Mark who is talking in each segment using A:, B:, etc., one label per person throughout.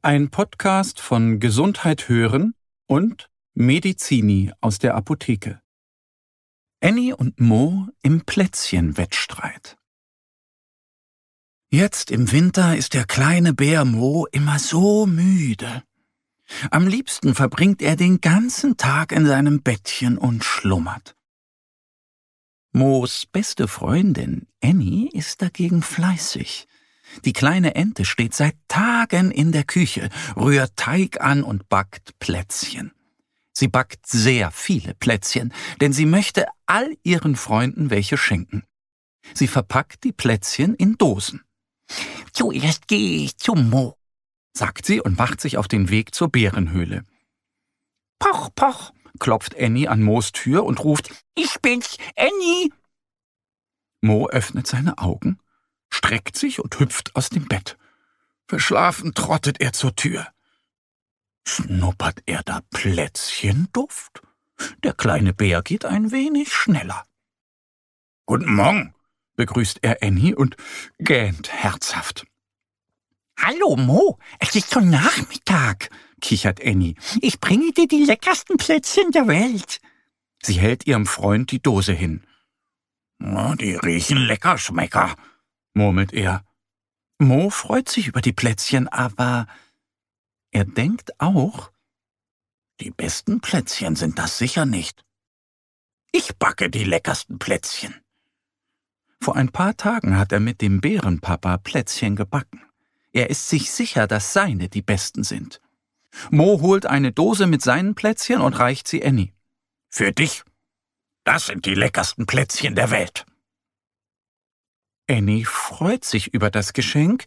A: Ein Podcast von Gesundheit hören und Medizini aus der Apotheke. Annie und Mo im Plätzchenwettstreit. Jetzt im Winter ist der kleine Bär Mo immer so müde. Am liebsten verbringt er den ganzen Tag in seinem Bettchen und schlummert. Moos beste Freundin Annie ist dagegen fleißig. Die kleine Ente steht seit Tagen in der Küche, rührt Teig an und backt Plätzchen. Sie backt sehr viele Plätzchen, denn sie möchte all ihren Freunden welche schenken. Sie verpackt die Plätzchen in Dosen. Zuerst gehe ich zum Mo, sagt sie und macht sich auf den Weg zur Bärenhöhle. Poch, poch, klopft Annie an Moos Tür und ruft, Ich bin's, Annie. Mo öffnet seine Augen streckt sich und hüpft aus dem Bett. Verschlafen trottet er zur Tür. Schnuppert er da Plätzchenduft? Der kleine Bär geht ein wenig schneller. Guten Morgen, begrüßt er Annie und gähnt herzhaft. Hallo Mo, es ist schon Nachmittag, kichert Annie. Ich bringe dir die leckersten Plätzchen der Welt. Sie hält ihrem Freund die Dose hin. Die riechen lecker, Schmecker, murmelt er. Mo freut sich über die Plätzchen, aber er denkt auch, die besten Plätzchen sind das sicher nicht. Ich backe die leckersten Plätzchen. Vor ein paar Tagen hat er mit dem Bärenpapa Plätzchen gebacken. Er ist sich sicher, dass seine die besten sind. Mo holt eine Dose mit seinen Plätzchen und reicht sie Annie. Für dich. Das sind die leckersten Plätzchen der Welt. Annie freut sich über das Geschenk.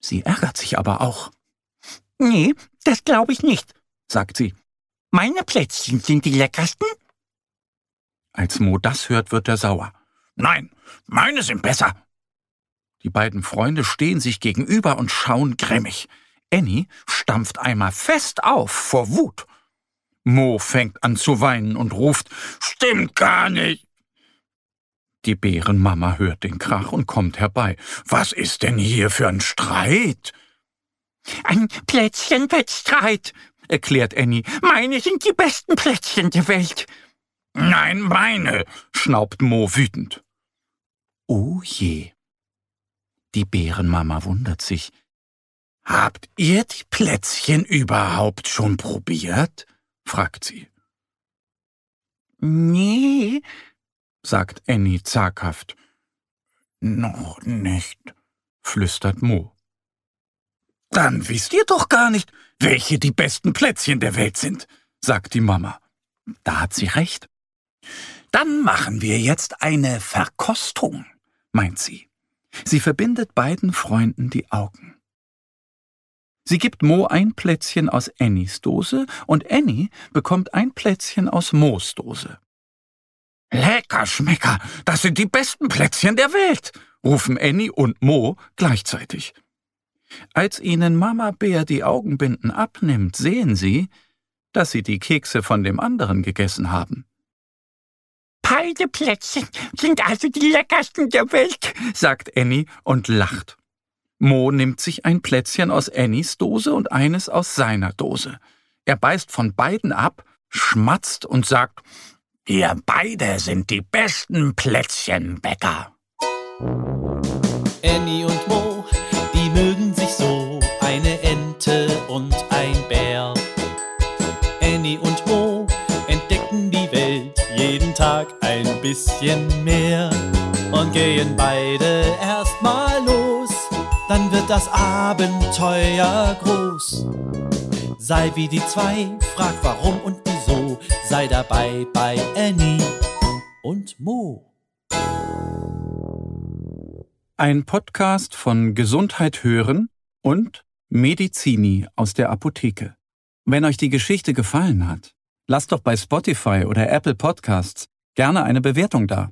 A: Sie ärgert sich aber auch. Nee, das glaube ich nicht, sagt sie. Meine Plätzchen sind die leckersten? Als Mo das hört, wird er sauer. Nein, meine sind besser. Die beiden Freunde stehen sich gegenüber und schauen grimmig. Annie stampft einmal fest auf vor Wut. Mo fängt an zu weinen und ruft, Stimmt gar nicht. Die Bärenmama hört den Krach und kommt herbei. Was ist denn hier für ein Streit? Ein Plätzchenwettstreit, erklärt Annie. Meine sind die besten Plätzchen der Welt. Nein, meine, schnaubt Mo wütend. Oh je. Die Bärenmama wundert sich. Habt ihr die Plätzchen überhaupt schon probiert? fragt sie. Nee, sagt Annie zaghaft. Noch nicht, flüstert Mo. Dann wisst ihr doch gar nicht, welche die besten Plätzchen der Welt sind, sagt die Mama. Da hat sie recht. Dann machen wir jetzt eine Verkostung, meint sie. Sie verbindet beiden Freunden die Augen. Sie gibt Mo ein Plätzchen aus Annies Dose und Annie bekommt ein Plätzchen aus Moos Dose. Lecker Schmecker, das sind die besten Plätzchen der Welt, rufen Annie und Mo gleichzeitig. Als ihnen Mama Bär die Augenbinden abnimmt, sehen sie, dass sie die Kekse von dem anderen gegessen haben. Beide Plätzchen sind also die leckersten der Welt, sagt Annie und lacht. Mo nimmt sich ein Plätzchen aus Annies Dose und eines aus seiner Dose. Er beißt von beiden ab, schmatzt und sagt, Ihr beide sind die besten Plätzchenbäcker.
B: Annie und Mo, die mögen sich so, eine Ente und ein Bär. Annie und Mo entdecken die Welt jeden Tag ein bisschen mehr und gehen beide erstmal los, dann wird das Abenteuer groß. Sei wie die zwei, frag warum und wieso, sei dabei bei Annie und Mo.
A: Ein Podcast von Gesundheit hören und Medizini aus der Apotheke. Wenn euch die Geschichte gefallen hat, lasst doch bei Spotify oder Apple Podcasts gerne eine Bewertung da.